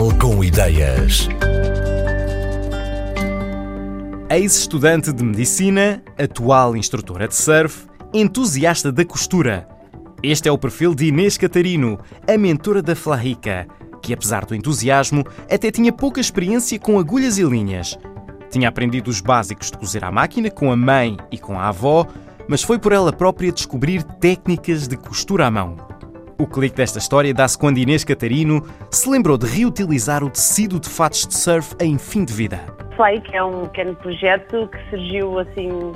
Portugal com Ideias. Ex-estudante de medicina, atual instrutora de surf, entusiasta da costura. Este é o perfil de Inês Catarino, a mentora da Flarrica, que apesar do entusiasmo, até tinha pouca experiência com agulhas e linhas. Tinha aprendido os básicos de cozer à máquina com a mãe e com a avó, mas foi por ela própria descobrir técnicas de costura à mão. O clique desta história dá-se quando Inês Catarino se lembrou de reutilizar o tecido de fatos de surf em fim de vida. Flake é um pequeno projeto que surgiu assim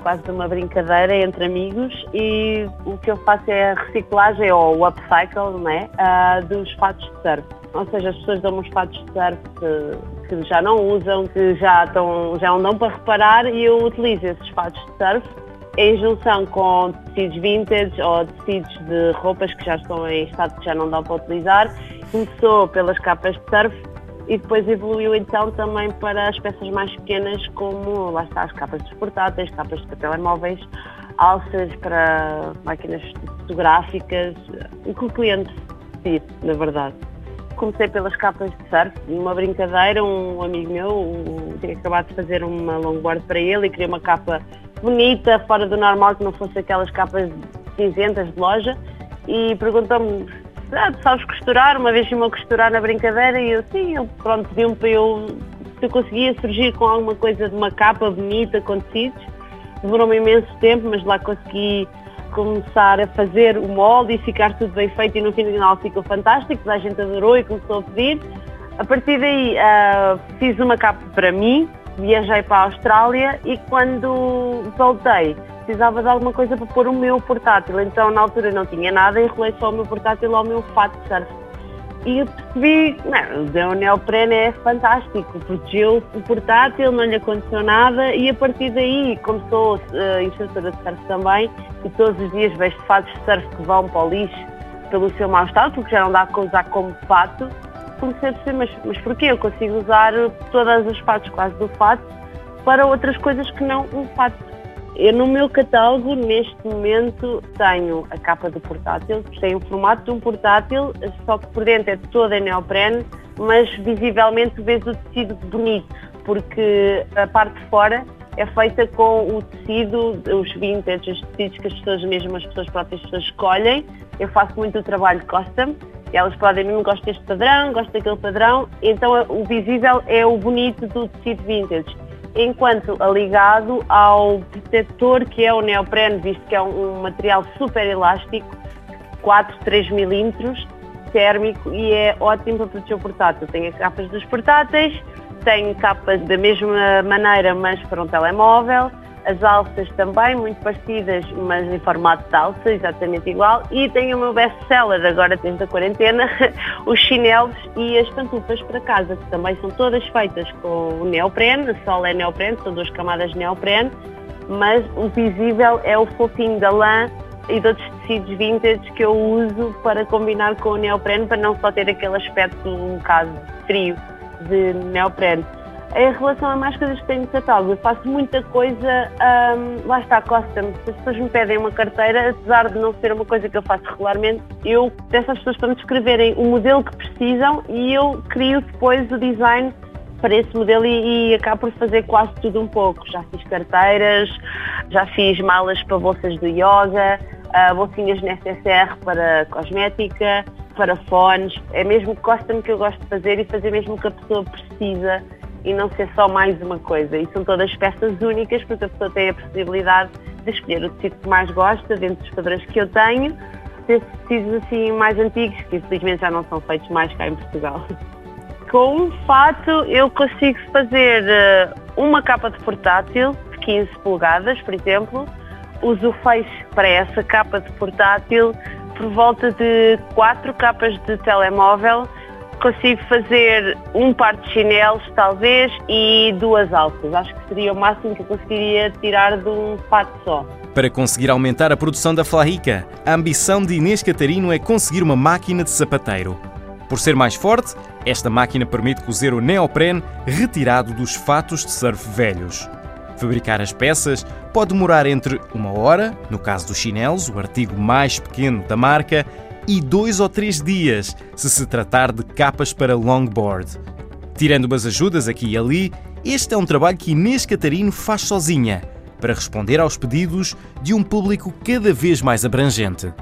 quase de uma brincadeira entre amigos e o que eu faço é a reciclagem ou o upcycle não é? Uh, dos fatos de surf. Ou seja, as pessoas dão uns fatos de surf que, que já não usam, que já, estão, já não dão para reparar e eu utilizo esses fatos de surf em junção com tecidos vintage ou tecidos de roupas que já estão em estado que já não dá para utilizar. Começou pelas capas de surf e depois evoluiu então também para as peças mais pequenas, como lá está as capas dos portáteis, capas de telemóveis, alças para máquinas fotográficas, o que o cliente na verdade. Comecei pelas capas de surf, numa brincadeira, um amigo meu tinha acabado de fazer uma longboard para ele e queria uma capa bonita, fora do normal, que não fosse aquelas capas cinzentas de loja, e perguntou-me ah, sabes costurar? Uma vez a costurar na brincadeira e eu, sim, ele pronto, pediu-me para eu, se eu conseguia surgir com alguma coisa de uma capa bonita, com tecidos. Demorou-me imenso tempo, mas lá consegui começar a fazer o molde e ficar tudo bem feito e no final ficou fantástico, a gente adorou e começou a pedir. A partir daí uh, fiz uma capa para mim, viajei para a Austrália e quando voltei precisava de alguma coisa para pôr o meu portátil. Então na altura não tinha nada, enrolei só o meu portátil ao meu fato de surf. E eu percebi, não, o neoprene é fantástico, protegeu o portátil, não lhe aconteceu nada e a partir daí começou a uh, instrutora de surf também e todos os dias vejo fatos de surf que vão para o lixo pelo seu mau estado, porque já não dá para usar como fato comecei a perceber, mas, mas porquê? Eu consigo usar todas as partes quase do fato para outras coisas que não um fato. Eu no meu catálogo, neste momento, tenho a capa do portátil, que tem o formato de um portátil, só que por dentro é toda em neoprene, mas visivelmente vês o tecido bonito, porque a parte de fora é feita com o tecido, os vintage, os tecidos que as pessoas, mesmo as pessoas próprias, as pessoas escolhem. Eu faço muito o trabalho custom, elas podem, não gosto deste padrão, gosto daquele padrão, então o visível é o bonito do tecido vintage. Enquanto ligado ao protetor que é o neoprene, visto que é um, um material super elástico, 4, 3 milímetros, térmico e é ótimo para proteger o portátil. Tem as capas dos portáteis, tem capas da mesma maneira, mas para um telemóvel, as alças também, muito parecidas, mas em formato de alça, exatamente igual. E tenho o meu best-seller agora desde a quarentena, os chinelos e as pantufas para casa, que também são todas feitas com o neoprene, a sola é neoprene, são duas camadas de neoprene, mas o visível é o fofinho da lã e de outros tecidos vintage que eu uso para combinar com o neoprene, para não só ter aquele aspecto um bocado frio de neoprene. Em relação a mais coisas que tenho no catálogo, eu faço muita coisa, um, lá está, custom. Se as pessoas me pedem uma carteira, apesar de não ser uma coisa que eu faço regularmente, eu peço às pessoas para me descreverem o modelo que precisam e eu crio depois o design para esse modelo e, e acabo por fazer quase tudo um pouco. Já fiz carteiras, já fiz malas para bolsas de yoga, uh, bolsinhas necessaire para cosmética, para fones. É mesmo custom que eu gosto de fazer e fazer mesmo o que a pessoa precisa e não ser só mais uma coisa. E são todas peças únicas, porque a pessoa tem a possibilidade de escolher o tecido que mais gosta, dentro dos padrões que eu tenho, desses tecidos assim mais antigos, que infelizmente já não são feitos mais cá em Portugal. Com um fato eu consigo fazer eh, uma capa de portátil de 15 polegadas, por exemplo, uso o feixe para essa capa de portátil por volta de quatro capas de telemóvel consigo fazer um par de chinelos, talvez, e duas alças. Acho que seria o máximo que eu conseguiria tirar de um fato só. Para conseguir aumentar a produção da Flarrica, a ambição de Inês Catarino é conseguir uma máquina de sapateiro. Por ser mais forte, esta máquina permite cozer o neoprene retirado dos fatos de surf velhos. Fabricar as peças pode demorar entre uma hora, no caso dos chinelos, o artigo mais pequeno da marca, e dois ou três dias, se se tratar de capas para longboard. Tirando umas ajudas aqui e ali, este é um trabalho que Inês Catarino faz sozinha, para responder aos pedidos de um público cada vez mais abrangente.